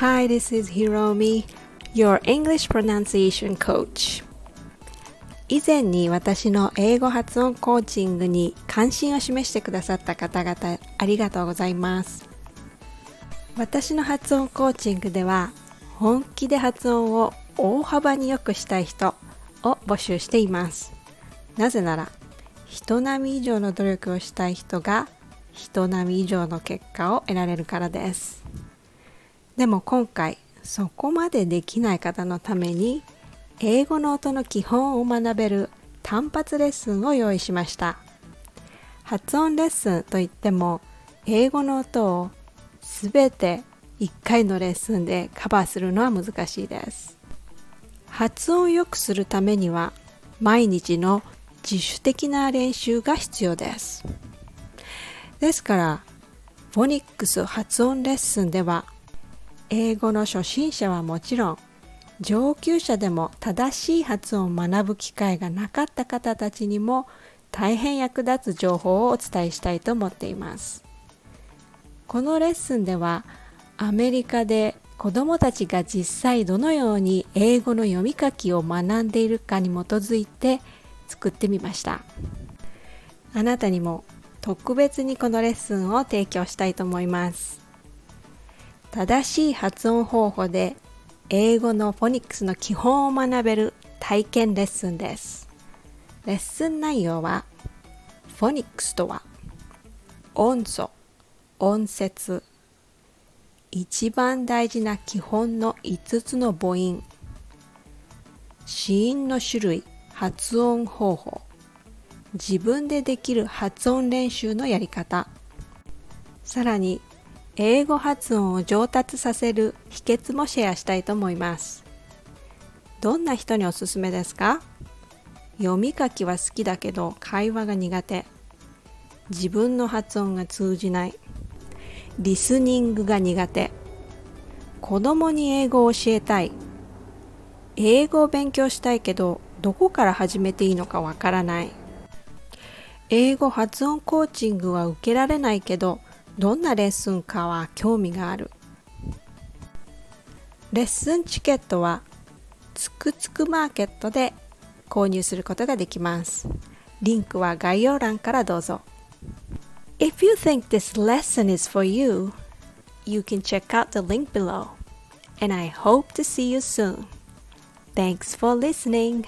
Hi, this is Hiromi, your English pronunciation coach. 以前に私の英語発音コーチングに関心を示してくださった方々ありがとうございます。私の発音コーチングでは本気で発音を大幅に良くしたい人を募集しています。なぜなら人並み以上の努力をしたい人が人並み以上の結果を得られるからです。でも今回そこまでできない方のために英語の音の基本を学べる単発レッスンを用意しました。発音レッスンといっても英語の音をすべて1回のレッスンでカバーするのは難しいです。発音を良くするためには毎日の自主的な練習が必要です。ですからフォニックス発音レッスンでは英語の初心者はもちろん上級者でも正しい発音を学ぶ機会がなかった方たちにも大変役立つ情報をお伝えしたいと思っています。このレッスンではアメリカで子どもたちが実際どのように英語の読み書きを学んでいるかに基づいて作ってみました。あなたにも特別にこのレッスンを提供したいと思います正しい発音方法で英語のフォニックスの基本を学べる体験レッスンです。レッスン内容はフォニックスとは音素、音節、一番大事な基本の5つの母音、子音の種類、発音方法、自分でできる発音練習のやり方、さらに英語発音を上達させる秘訣もシェアしたいと思います。どんな人におすすめですか？読み書きは好きだけど会話が苦手。自分の発音が通じない。リスニングが苦手。子供に英語を教えたい。英語を勉強したいけどどこから始めていいのかわからない。英語発音コーチングは受けられないけどどんなレッスンかは興味があるレッスンチケットはつくつくマーケットで購入することができますリンクは概要欄からどうぞ If you think this lesson is for you, you can check out the link below. And I hope to see you soon. Thanks for listening.